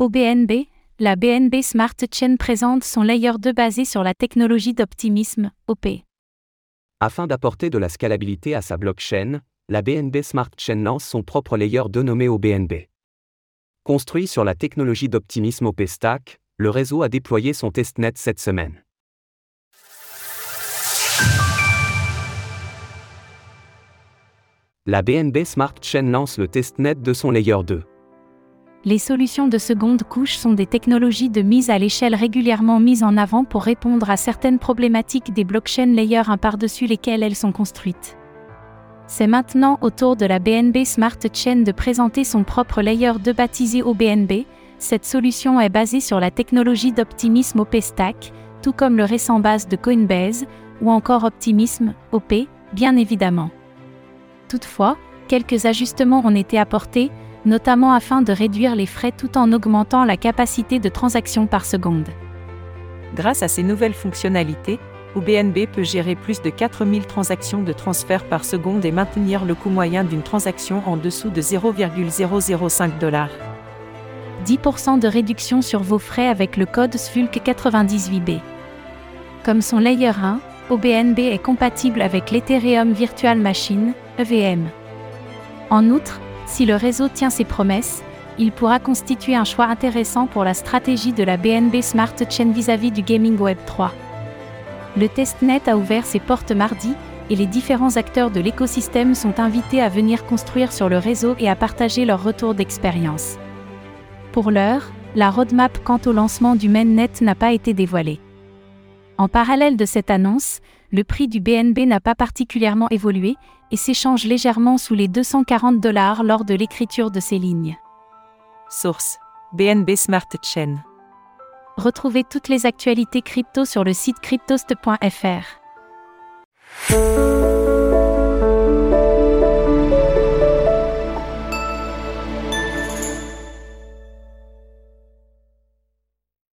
Au BNB, la BNB Smart Chain présente son layer 2 basé sur la technologie d'optimisme, OP. Afin d'apporter de la scalabilité à sa blockchain, la BNB Smart Chain lance son propre layer 2 nommé OBNB. Construit sur la technologie d'optimisme OP Stack, le réseau a déployé son testnet cette semaine. La BNB Smart Chain lance le testnet de son layer 2. Les solutions de seconde couche sont des technologies de mise à l'échelle régulièrement mises en avant pour répondre à certaines problématiques des blockchain layers un par-dessus lesquelles elles sont construites. C'est maintenant au tour de la BNB Smart Chain de présenter son propre layer 2 baptisé OBNB. Cette solution est basée sur la technologie d'Optimism OP Stack, tout comme le récent base de Coinbase, ou encore Optimism OP, bien évidemment. Toutefois, quelques ajustements ont été apportés, notamment afin de réduire les frais tout en augmentant la capacité de transaction par seconde. Grâce à ces nouvelles fonctionnalités, OBNB peut gérer plus de 4000 transactions de transfert par seconde et maintenir le coût moyen d'une transaction en dessous de 0,005 dollars. 10% de réduction sur vos frais avec le code SVULC98B. Comme son Layer 1, OBNB est compatible avec l'Ethereum Virtual Machine, EVM. En outre, si le réseau tient ses promesses, il pourra constituer un choix intéressant pour la stratégie de la BNB Smart Chain vis-à-vis du Gaming Web 3. Le testnet a ouvert ses portes mardi, et les différents acteurs de l'écosystème sont invités à venir construire sur le réseau et à partager leur retour d'expérience. Pour l'heure, la roadmap quant au lancement du mainnet n'a pas été dévoilée. En parallèle de cette annonce, le prix du BNB n'a pas particulièrement évolué et s'échange légèrement sous les 240 dollars lors de l'écriture de ces lignes. Source BNB Smart Chain. Retrouvez toutes les actualités crypto sur le site cryptost.fr.